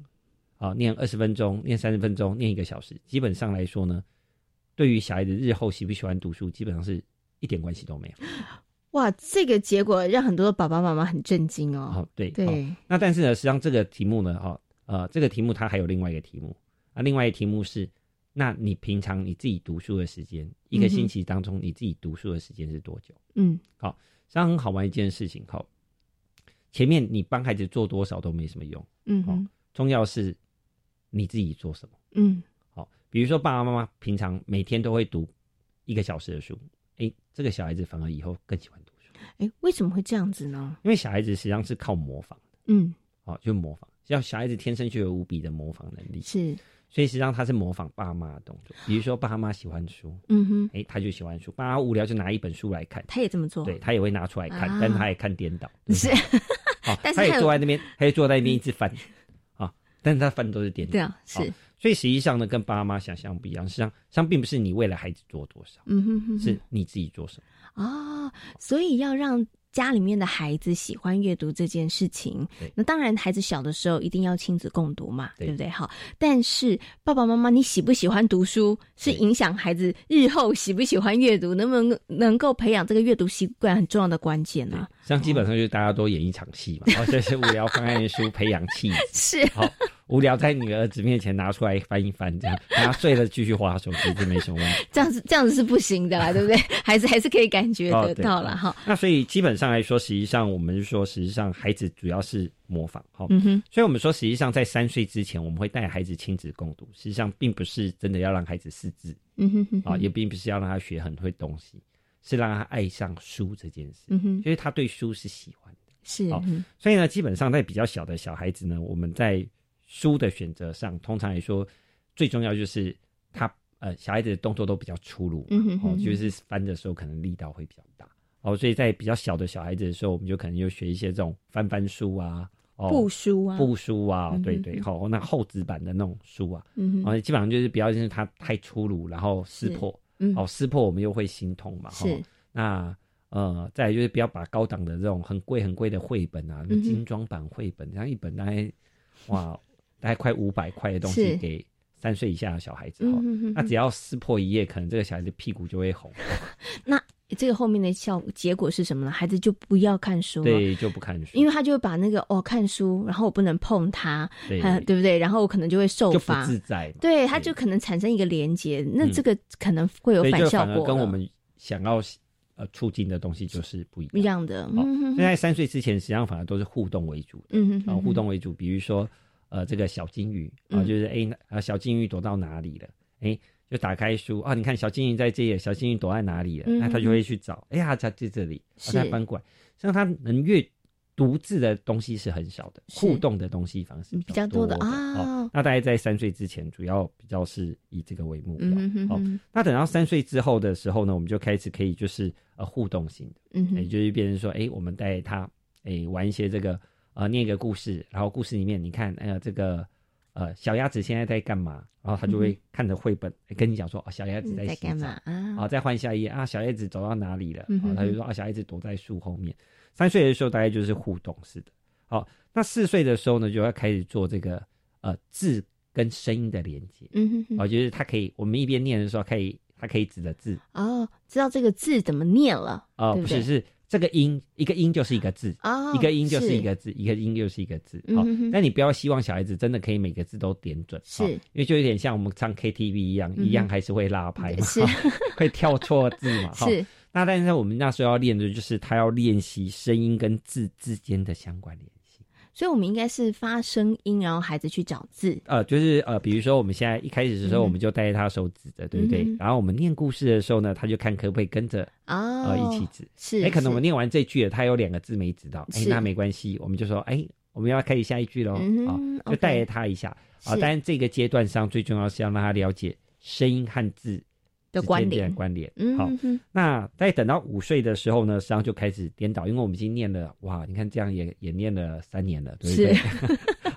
啊，念二十分钟，念三十分钟，念一个小时，基本上来说呢，对于小孩子日后喜不喜欢读书，基本上是一点关系都没有。哇，这个结果让很多爸爸妈妈很震惊哦。好，对对。那但是呢，实际上这个题目呢，哈，呃，这个题目它还有另外一个题目啊，另外一个题目是，那你平常你自己读书的时间，一个星期当中你自己读书的时间是多久？嗯，好，实际上很好玩一件事情，好，前面你帮孩子做多少都没什么用，嗯哦，重要是你自己做什么，嗯，好，比如说爸爸妈妈平常每天都会读一个小时的书，哎，这个小孩子反而以后更喜欢读书，哎，为什么会这样子呢？因为小孩子实际上是靠模仿的，嗯，好，就模仿，要小孩子天生就有无比的模仿能力，是。所以实际上他是模仿爸妈的动作，比如说爸妈喜欢书，嗯哼，哎，他就喜欢书；爸妈无聊就拿一本书来看，他也这么做，对他也会拿出来看，啊、但他也看颠倒，是，好，但是他也坐在那边，他也坐在那边一直翻，啊，但是他翻都是颠倒，对啊，是，所以实际上呢，跟爸妈想象不一样，实际上，实际上并不是你为了孩子做多少，嗯哼哼，是你自己做什么。啊，所以要让。家里面的孩子喜欢阅读这件事情，那当然孩子小的时候一定要亲子共读嘛，对。不对？好，但是爸爸妈妈你喜不喜欢读书，是影响孩子日后喜不喜欢阅读，能不能能够培养这个阅读习惯很重要的关键呢？像基本上就是大家都演一场戏嘛，然 后就是无聊方案书培养气质，是。好无聊在女儿子面前拿出来翻一翻，这样他睡了继续划手机，这没什么问题。这样子这样子是不行的啦，对不对？孩子还是可以感觉得到了哈。那所以基本上来说，实际上我们是说，实际上孩子主要是模仿哈。嗯哼。所以我们说，实际上在三岁之前，我们会带孩子亲子共读，实际上并不是真的要让孩子识字，嗯哼哼，啊，也并不是要让他学很会东西，是让他爱上书这件事。嗯哼，因为他对书是喜欢的。是。好，所以呢，基本上在比较小的小孩子呢，我们在书的选择上，通常来说，最重要就是他呃，小孩子的动作都比较粗鲁，嗯哦，就是翻的时候可能力道会比较大，哦，所以在比较小的小孩子的时候，我们就可能就学一些这种翻翻书啊，哦，布书啊，布书啊，对对，好，那厚纸板的那种书啊，嗯，哦，基本上就是不要就是它太粗鲁，然后撕破，嗯，哦，撕破我们又会心痛嘛，是，那。呃，再来就是不要把高档的这种很贵很贵的绘本啊，那、精装版绘本，这样一本大概哇，大概快五百块的东西给三岁以下的小孩子哈、嗯，那只要撕破一页，可能这个小孩子屁股就会红。那这个后面的效结果是什么呢？孩子就不要看书了，对，就不看书，因为他就会把那个哦看书，然后我不能碰它，对，对不对？然后我可能就会受罚，就不自在，对，他就可能产生一个连接，那这个可能会有反效果，跟我们想要。呃，促进的东西就是不一样，一样的。好，现在三岁之前，实际上反而都是互动为主的，嗯然后互动为主。比如说，呃，这个小金鱼啊，就是哎，啊，小金鱼躲到哪里了？哎，就打开书啊，你看小金鱼在这里，小金鱼躲在哪里了？那他就会去找，哎呀，它在这里，把它翻过来。像他能越独自的东西是很少的，互动的东西反而是比较多的啊。那大概在三岁之前，主要比较是以这个为目标。嗯好，那等到三岁之后的时候呢，我们就开始可以就是呃互动性的，嗯，也就是变成说，哎，我们带他哎玩一些这个呃念一个故事，然后故事里面你看，哎呀这个呃小鸭子现在在干嘛？然后他就会看着绘本跟你讲说，哦，小鸭子在洗干嘛？啊？啊，再换下一页啊，小鸭子走到哪里了？嗯啊，他就说啊，小鸭子躲在树后面。三岁的时候大概就是互动式的，好，那四岁的时候呢，就要开始做这个呃字跟声音的连接，嗯哼，哦，就是他可以，我们一边念的时候，可以他可以指着字，哦，知道这个字怎么念了，哦，不是是这个音，一个音就是一个字，哦，一个音就是。一个字，一个音就是一个字，好，但你不要希望小孩子真的可以每个字都点准，是，因为就有点像我们唱 KTV 一样，一样还是会拉拍嘛，是，会跳错字嘛，是。那但是我们那时候要练的就是他要练习声音跟字之间的相关联。系，所以我们应该是发声音，然后孩子去找字。呃，就是呃，比如说我们现在一开始的时候，我们就带着他手指着，对不对？嗯、然后我们念故事的时候呢，他就看可不可以跟着啊、呃一起指。是，哎，可能我们念完这句了，他有两个字没指到，哎，那没关系，我们就说，哎，我们要开始下一句喽，啊、嗯，就带着他一下啊。当然这个阶段上最重要是要让他了解声音和字的关联关联。好，那在等到五岁的时候呢，实际上就开始颠倒，因为我们已经念了哇，你看这样也也念了三年了，对不对？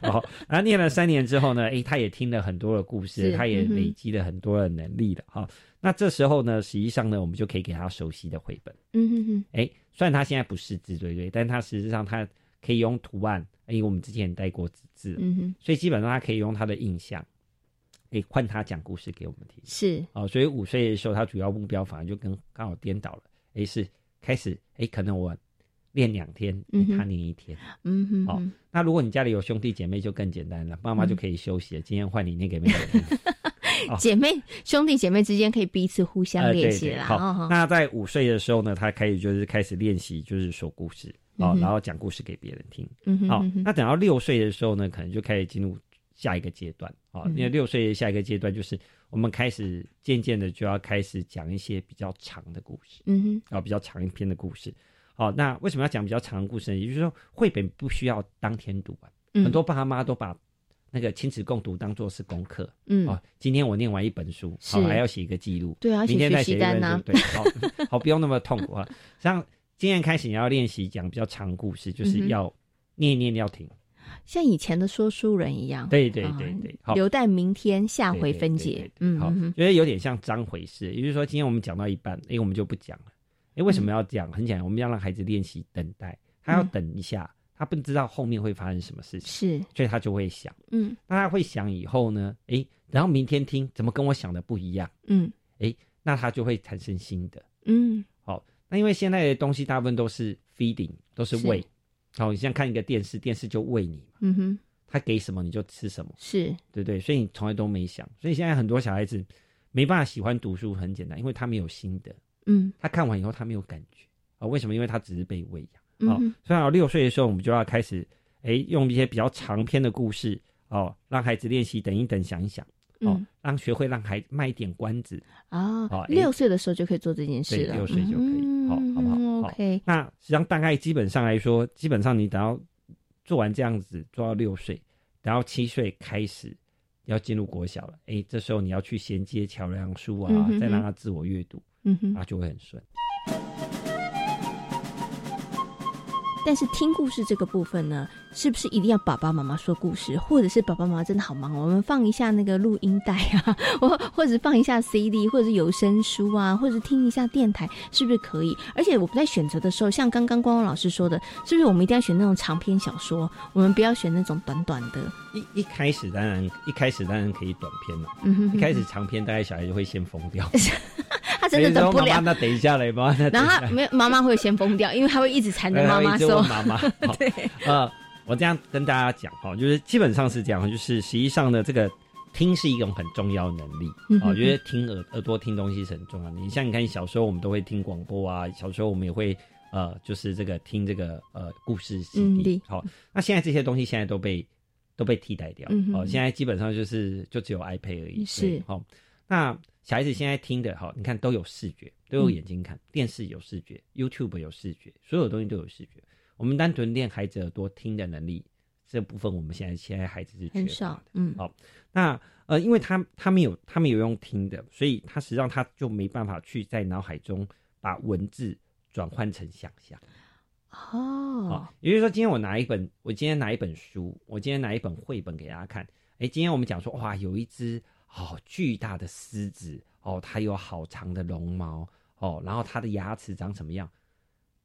好，然后念了三年之后呢，哎，他也听了很多的故事，他也累积了很多的能力了。哈，那这时候呢，实际上呢，我们就可以给他熟悉的绘本。嗯哼哼，哎，虽然他现在不识字，对不对？但他实际上他可以用图案，因为我们之前带过纸字，嗯哼，所以基本上他可以用他的印象，哎，换他讲故事给我们听。是哦，所以五岁的时候，他主要目标反而就跟刚好颠倒了。哎，是开始，哎，可能我。练两天，他练一天。嗯哼，好。那如果你家里有兄弟姐妹，就更简单了，妈妈就可以休息了。今天换你念给妹妹听。姐妹兄弟姐妹之间可以彼此互相练习啦。好，那在五岁的时候呢，他可以就是开始练习，就是说故事哦，然后讲故事给别人听。嗯哼，好。那等到六岁的时候呢，可能就开始进入下一个阶段啊。因为六岁下一个阶段就是我们开始渐渐的就要开始讲一些比较长的故事。嗯哼，啊，比较长一篇的故事。哦，那为什么要讲比较长的故事呢？也就是说，绘本不需要当天读完，很多爸妈都把那个亲子共读当做是功课。嗯，哦，今天我念完一本书，好，还要写一个记录。对啊，明天再写一本书。对，好，好，不用那么痛苦啊。像今天开始你要练习讲比较长故事，就是要念念要停，像以前的说书人一样。对对对对，好，留待明天下回分解。嗯，好，觉得有点像章回式，也就是说，今天我们讲到一半，哎，我们就不讲了。哎，为什么要讲？很简单，我们要让孩子练习等待，他要等一下，他不知道后面会发生什么事情，是，所以他就会想，嗯，那他会想以后呢？哎，然后明天听怎么跟我想的不一样？嗯，哎，那他就会产生新的，嗯，好，那因为现在的东西大部分都是 feeding，都是喂，好，你像看一个电视，电视就喂你嘛，嗯哼，他给什么你就吃什么，是对不对？所以你从来都没想，所以现在很多小孩子没办法喜欢读书，很简单，因为他没有心得。嗯，他看完以后他没有感觉啊？为什么？因为他只是被喂养。哦，所以六岁的时候，我们就要开始，哎，用一些比较长篇的故事哦，让孩子练习等一等，想一想，哦，让学会让孩子卖一点关子啊。哦，六岁的时候就可以做这件事了，六岁就可以，？OK。那实际上大概基本上来说，基本上你等到做完这样子，做到六岁，等到七岁开始要进入国小了，哎，这时候你要去衔接桥梁书啊，再让他自我阅读。嗯哼，啊，就会很顺。但是听故事这个部分呢？是不是一定要爸爸妈妈说故事，或者是爸爸妈妈真的好忙，我们放一下那个录音带啊，或或者放一下 CD，或者是有声书啊，或者是听一下电台，是不是可以？而且我们在选择的时候，像刚刚光光老师说的，是不是我们一定要选那种长篇小说？我们不要选那种短短的。一一开始当然一开始当然可以短篇了，嗯哼，一开始长篇大概小孩就会先疯掉，他真的等不了。那等一下来吧，然后他没有妈妈会先疯掉，因为他会一直缠着妈妈 说妈妈，对，呃。我这样跟大家讲哈，就是基本上是这样，就是实际上呢，这个听是一种很重要的能力啊。我觉得听耳耳朵听东西是很重要的。你像你看小时候我们都会听广播啊，小时候我们也会呃，就是这个听这个呃故事 CD。好，那现在这些东西现在都被都被替代掉哦。现在基本上就是就只有 iPad 而已。是好，那小孩子现在听的哈，你看都有视觉，都有眼睛看电视有视觉，YouTube 有视觉，所有东西都有视觉。我们单纯练孩子耳朵听的能力，这部分我们现在现在孩子是缺少的。嗯，好，那呃，因为他他没有他没有用听的，所以他实际上他就没办法去在脑海中把文字转换成想象。哦，也就是说，今天我拿一本，我今天拿一本书，我今天拿一本绘本给大家看。哎，今天我们讲说，哇，有一只哦巨大的狮子，哦，它有好长的绒毛，哦，然后它的牙齿长什么样？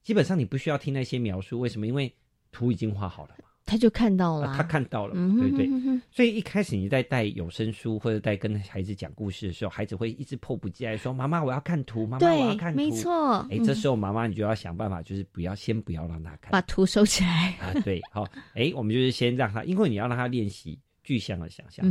基本上你不需要听那些描述，为什么？因为图已经画好了嘛，他就看到了，他看到了，对不对？所以一开始你在带有声书或者在跟孩子讲故事的时候，孩子会一直迫不及待说：“妈妈，我要看图，妈妈，我要看图。”没错，哎，这时候妈妈你就要想办法，就是不要先不要让他看，把图收起来 啊。对，好，哎，我们就是先让他，因为你要让他练习具象的想象，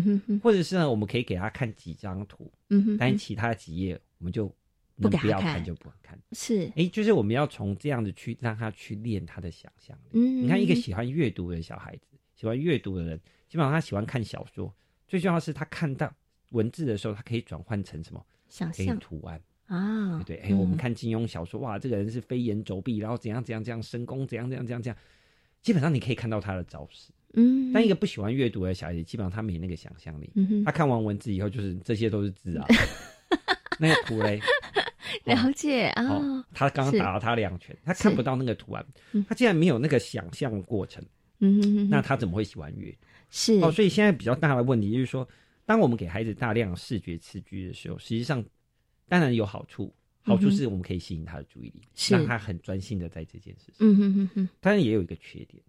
或者是呢，我们可以给他看几张图，嗯哼，但其他几页我们就。不不要看就不看，是哎，就是我们要从这样子去让他去练他的想象力。嗯，你看一个喜欢阅读的小孩子，喜欢阅读的人，基本上他喜欢看小说。最重要是他看到文字的时候，他可以转换成什么？想象图案啊，对对。哎，我们看金庸小说，哇，这个人是飞檐走壁，然后怎样怎样怎样深宫，怎样怎样怎样怎样。基本上你可以看到他的招式。嗯，但一个不喜欢阅读的小孩子，基本上他没那个想象力。嗯他看完文字以后，就是这些都是字啊。那个图嘞。了解啊，他刚刚打了他两拳，他看不到那个图案，他竟然没有那个想象过程，嗯，那他怎么会喜欢阅读？是哦，所以现在比较大的问题就是说，当我们给孩子大量视觉刺激的时候，实际上当然有好处，好处是我们可以吸引他的注意力，让他很专心的在这件事情，嗯哼哼哼，当然也有一个缺点。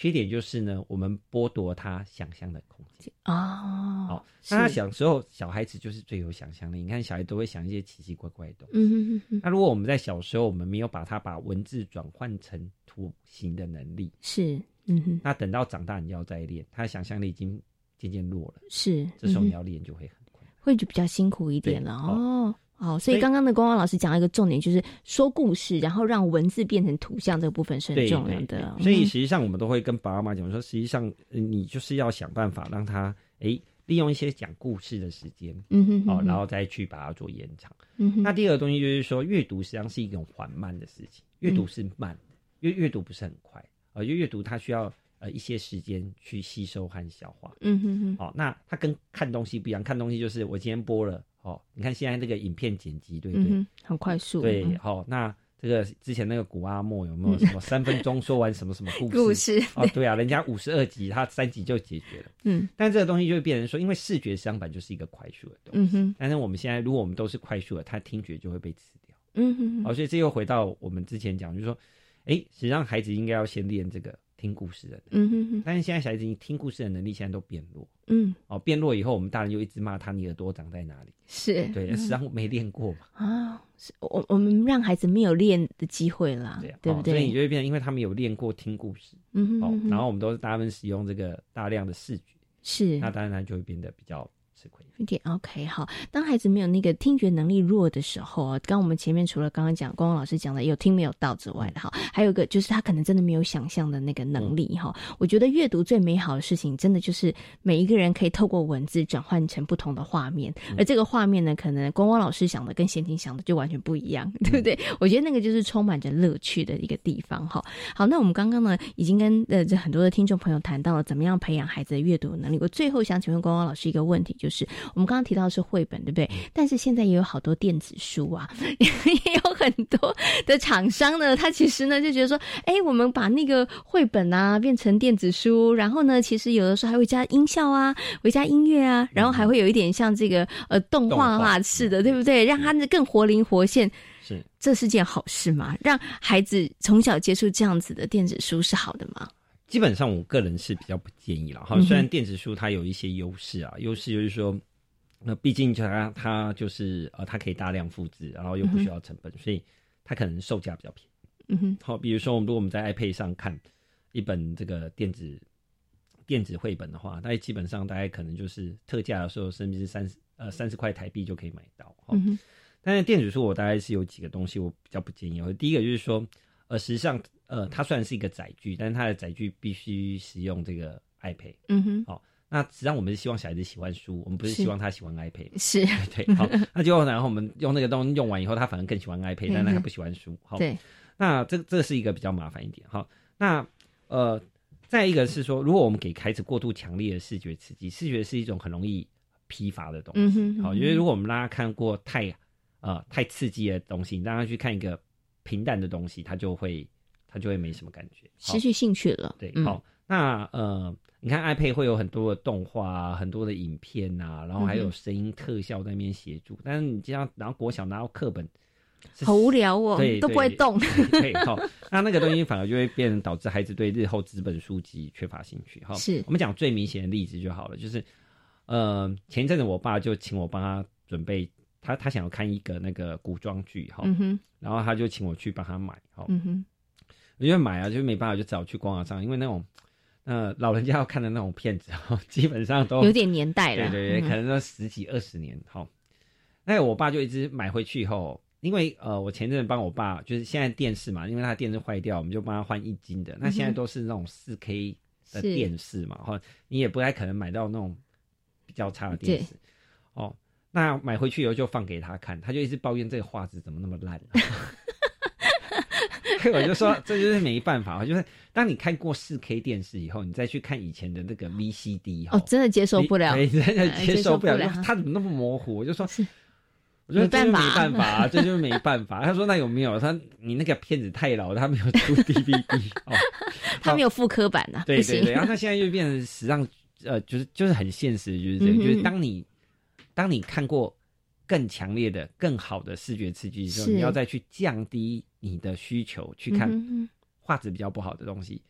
缺点就是呢，我们剥夺他想象的空间哦。好，那他小时候小孩子就是最有想象力。你看，小孩都会想一些奇奇怪怪的东西。嗯哼哼。那如果我们在小时候，我们没有把他把文字转换成图形的能力，是，嗯哼。那等到长大你要再练，他的想象力已经渐渐弱了。是，这时候你要练就会很困难，会就比较辛苦一点了哦。好，所以刚刚的光光老师讲了一个重点，就是说故事，然后让文字变成图像这个部分是很重要的。所以实际上我们都会跟爸爸妈妈讲说，实际上你就是要想办法让他哎利用一些讲故事的时间，嗯哼，哦，然后再去把它做延长。嗯哼，那第二个东西就是说，阅读实际上是一种缓慢的事情，阅读是慢的，因为阅读不是很快啊，因为阅读它需要呃一些时间去吸收和消化。嗯哼哼，好，那它跟看东西不一样，看东西就是我今天播了。哦，你看现在这个影片剪辑，对不对？很快速。对，好，那这个之前那个古阿莫有没有什么三分钟说完什么什么故事？故事哦，对啊，人家五十二集，他三集就解决了。嗯，但这个东西就会变成说，因为视觉相反就是一个快速的东西。嗯哼。但是我们现在如果我们都是快速的，他听觉就会被吃掉。嗯哼。哦，所以这又回到我们之前讲，就是说，哎，实际上孩子应该要先练这个。听故事的，嗯哼哼，但是现在小孩子你听故事的能力现在都变弱，嗯，哦，变弱以后，我们大人就一直骂他，你耳朵长在哪里？是。对，实际上没练过嘛，啊，我我们让孩子没有练的机会啦，对对不对？所以你就会变，因为他们有练过听故事，嗯哼，然后我们都是大部分使用这个大量的视觉，是，那当然就会变得比较。吃亏，OK，好。当孩子没有那个听觉能力弱的时候啊，刚我们前面除了刚刚讲光光老师讲的有听没有到之外的哈，还有一个就是他可能真的没有想象的那个能力哈。我觉得阅读最美好的事情，真的就是每一个人可以透过文字转换成不同的画面，而这个画面呢，可能光光老师想的跟贤婷想的就完全不一样，对不对？我觉得那个就是充满着乐趣的一个地方哈。好，那我们刚刚呢，已经跟呃这很多的听众朋友谈到了怎么样培养孩子的阅读能力。我最后想请问光光老师一个问题，就是我们刚刚。提到是绘本，对不对？但是现在也有好多电子书啊，也有很多的厂商呢。他其实呢就觉得说，哎，我们把那个绘本啊变成电子书，然后呢，其实有的时候还会加音效啊，会加音乐啊，然后还会有一点像这个呃动画啊似的，对不对？让它更活灵活现。是，这是件好事吗？让孩子从小接触这样子的电子书是好的吗？基本上，我个人是比较不建议了。哈，虽然电子书它有一些优势啊，优势就是说。那毕竟它它就是呃，它可以大量复制，然后又不需要成本，所以它可能售价比较便宜。嗯哼。好，比如说我们如果我们在 iPad 上看一本这个电子电子绘本的话，大概基本上大概可能就是特价的时候，甚至是三十呃三十块台币就可以买到。嗯哼。但是电子书我大概是有几个东西我比较不建议。第一个就是说，呃，实际上呃，它虽然是一个载具，但是它的载具必须使用这个 iPad。嗯哼。好。那实际上我们是希望小孩子喜欢书，我们不是希望他喜欢 iPad。是，对，好，那就然后我们用那个东西用完以后，他反而更喜欢 iPad，但他不喜欢书。好，对，那这这是一个比较麻烦一点。好，那呃，再一个是说，如果我们给孩子过度强烈的视觉刺激，视觉是一种很容易疲乏的东西。好，因为如果我们让他看过太呃太刺激的东西，让他去看一个平淡的东西，他就会他就会没什么感觉，失去兴趣了。对，好，那呃。你看，iPad 会有很多的动画、啊很多的影片呐，然后还有声音特效在那边协助。但是你这样，然后国小拿到课本，好无聊哦，对，都不会动。对，好，那那个东西反而就会变导致孩子对日后纸本书籍缺乏兴趣。哈，是我们讲最明显的例子就好了，就是，呃，前一阵子我爸就请我帮他准备，他他想要看一个那个古装剧，哈，然后他就请我去帮他买，哈，嗯哼，因为买啊，就没办法，就只好去逛啊上，因为那种。呃，老人家要看的那种片子，基本上都有点年代了。对对对，可能都十几二十年。哈，那我爸就一直买回去以后，因为呃，我前阵帮我爸，就是现在电视嘛，因为他电视坏掉，我们就帮他换一斤的。那现在都是那种四 K 的电视嘛，哈，你也不太可能买到那种比较差的电视。哦，那买回去以后就放给他看，他就一直抱怨这个画质怎么那么烂。我就说，这就是没办法。就是当你看过四 K 电视以后，你再去看以前的那个 VCD，哦，真的接受不了，真的接受不了。它怎么那么模糊？我就说，我觉得这就没办法啊，这就是没办法。他说那有没有？他你那个片子太老，他没有出 DVD 哦，他没有复刻版呐。对对对，然后他现在又变成实际上呃，就是就是很现实，就是这样，就是当你当你看过更强烈的、更好的视觉刺激的时候，你要再去降低你的需求去看画质比较不好的东西，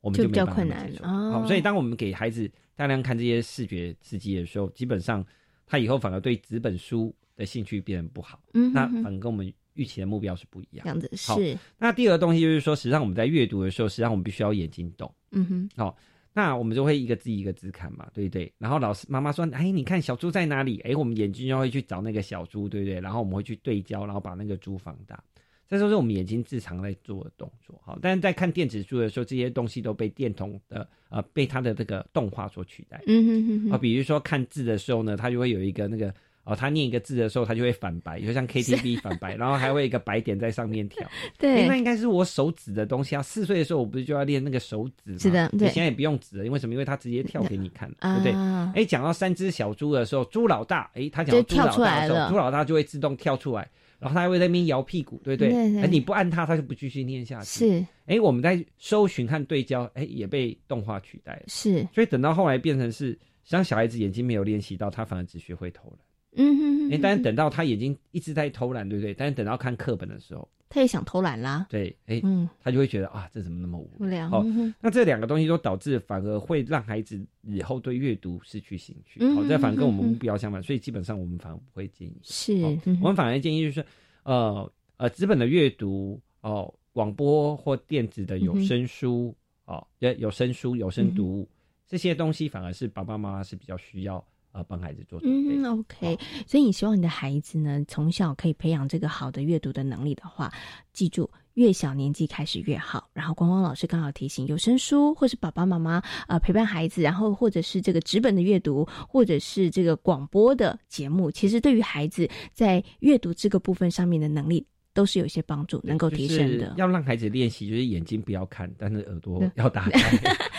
我们就比较困难了。好，所以当我们给孩子大量看这些视觉刺激的时候，基本上他以后反而对纸本书。的兴趣变得不好，嗯，那反正跟我们预期的目标是不一样。这样子是。那第二个东西就是说，实际上我们在阅读的时候，实际上我们必须要眼睛动，嗯哼。好，那我们就会一个字一个字看嘛，对不对？然后老师妈妈说：“哎，你看小猪在哪里？”哎，我们眼睛就会去找那个小猪，对不对？然后我们会去对焦，然后把那个猪放大。这都是我们眼睛日常在做的动作。好，但是在看电子书的时候，这些东西都被电筒的呃被它的这个动画所取代。嗯哼哼。啊，比如说看字的时候呢，它就会有一个那个。哦，他念一个字的时候，他就会反白，就像 KTV 反白，然后还会一个白点在上面跳。对，那应该是我手指的东西啊。四岁的时候，我不是就要练那个手指吗？是的，对。现在也不用指了，因为什么？因为他直接跳给你看，对不对？哎，讲到三只小猪的时候，猪老大，哎，他讲到猪老大的时候，猪老大就会自动跳出来，然后他还会在那边摇屁股，对不对？哎，你不按他，他就不继续念下去。是。哎，我们在搜寻和对焦，哎，也被动画取代了。是。所以等到后来变成是，像小孩子眼睛没有练习到，他反而只学会偷了。嗯哼，哎，但是等到他眼睛一直在偷懒，对不对？但是等到看课本的时候，他也想偷懒啦。对，哎，嗯，他就会觉得啊，这怎么那么无聊？好，那这两个东西都导致反而会让孩子以后对阅读失去兴趣。好，这反而跟我们目标相反，所以基本上我们反而不会建议。是，我们反而建议就是，呃呃，纸本的阅读哦，广播或电子的有声书哦，有声书、有声读物这些东西，反而是爸爸妈妈是比较需要。啊，帮孩子做准备。嗯，OK。所以你希望你的孩子呢，从小可以培养这个好的阅读的能力的话，记住，越小年纪开始越好。然后，光光老师刚好提醒，有声书或是爸爸妈妈呃陪伴孩子，然后或者是这个纸本的阅读，或者是这个广播的节目，其实对于孩子在阅读这个部分上面的能力。都是有一些帮助，能够提升的。要让孩子练习，就是眼睛不要看，但是耳朵要打开，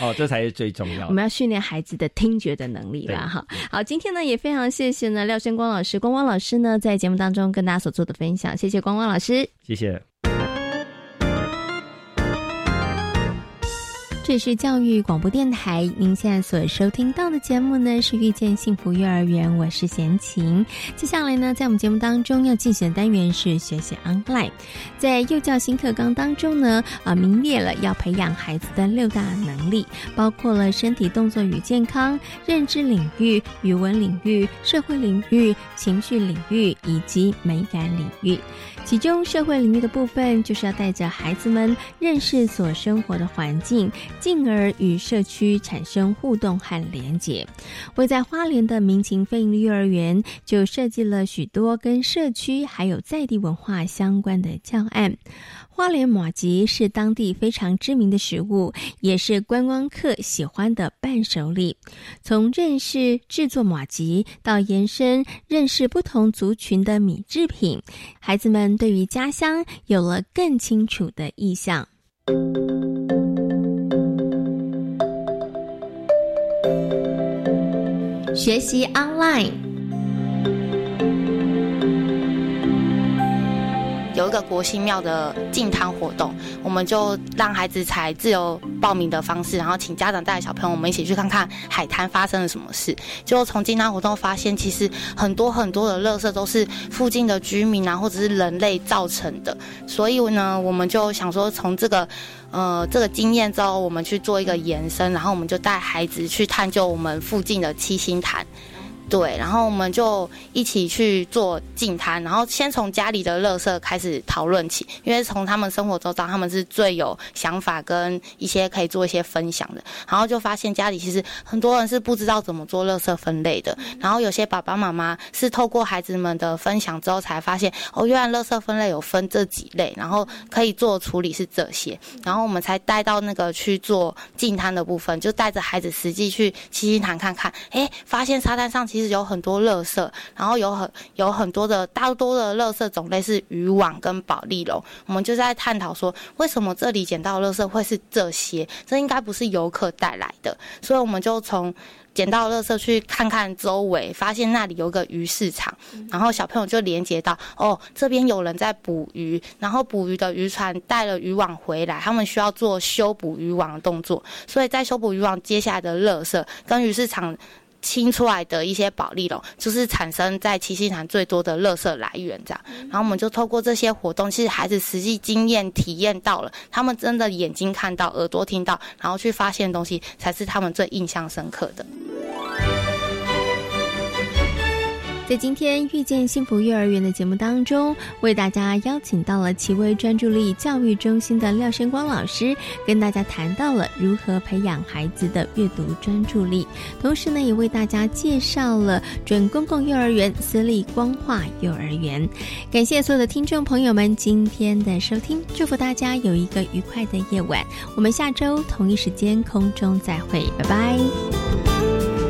哦，这才是最重要的。我们要训练孩子的听觉的能力啦，哈。好，今天呢也非常谢谢呢廖生光老师，光光老师呢在节目当中跟大家所做的分享，谢谢光光老师，谢谢。这是教育广播电台，您现在所收听到的节目呢是遇见幸福幼儿园，我是贤琴。接下来呢，在我们节目当中要进行的单元是学习 online，在幼教新课纲当中呢，啊，名列了要培养孩子的六大能力，包括了身体动作与健康、认知领域、语文领域、社会领域、情绪领域以及美感领域。其中社会领域的部分，就是要带着孩子们认识所生活的环境，进而与社区产生互动和连结。位在花莲的民情非营幼儿园，就设计了许多跟社区还有在地文化相关的教案。花莲马吉是当地非常知名的食物，也是观光客喜欢的伴手礼。从认识制作马吉，到延伸认识不同族群的米制品，孩子们对于家乡有了更清楚的意象。学习 online。有一个国新庙的进汤活动，我们就让孩子采自由报名的方式，然后请家长带小朋友，我们一起去看看海滩发生了什么事。就从进汤活动发现，其实很多很多的垃圾都是附近的居民啊，或者是人类造成的。所以呢，我们就想说，从这个呃这个经验之后，我们去做一个延伸，然后我们就带孩子去探究我们附近的七星潭。对，然后我们就一起去做净摊，然后先从家里的垃圾开始讨论起，因为从他们生活周遭，他们是最有想法跟一些可以做一些分享的。然后就发现家里其实很多人是不知道怎么做垃圾分类的，然后有些爸爸妈妈是透过孩子们的分享之后才发现，哦，原来垃圾分类有分这几类，然后可以做处理是这些，然后我们才带到那个去做净摊的部分，就带着孩子实际去七星潭看看，哎，发现沙滩上。其实有很多垃圾，然后有很有很多的大多的垃圾种类是渔网跟保利龙。我们就在探讨说，为什么这里捡到垃圾会是这些？这应该不是游客带来的。所以我们就从捡到垃圾去看看周围，发现那里有个鱼市场，然后小朋友就连接到哦，这边有人在捕鱼，然后捕鱼的渔船带了渔网回来，他们需要做修补渔网的动作，所以在修补渔网接下来的垃圾跟鱼市场。清出来的一些保利龙，就是产生在七星潭最多的垃圾来源，这样。然后我们就透过这些活动，其实孩子实际经验体验到了，他们真的眼睛看到，耳朵听到，然后去发现东西，才是他们最印象深刻的。在今天遇见幸福幼儿园的节目当中，为大家邀请到了奇威专注力教育中心的廖生光老师，跟大家谈到了如何培养孩子的阅读专注力，同时呢，也为大家介绍了准公共幼儿园私立光化幼儿园。感谢所有的听众朋友们今天的收听，祝福大家有一个愉快的夜晚。我们下周同一时间空中再会，拜拜。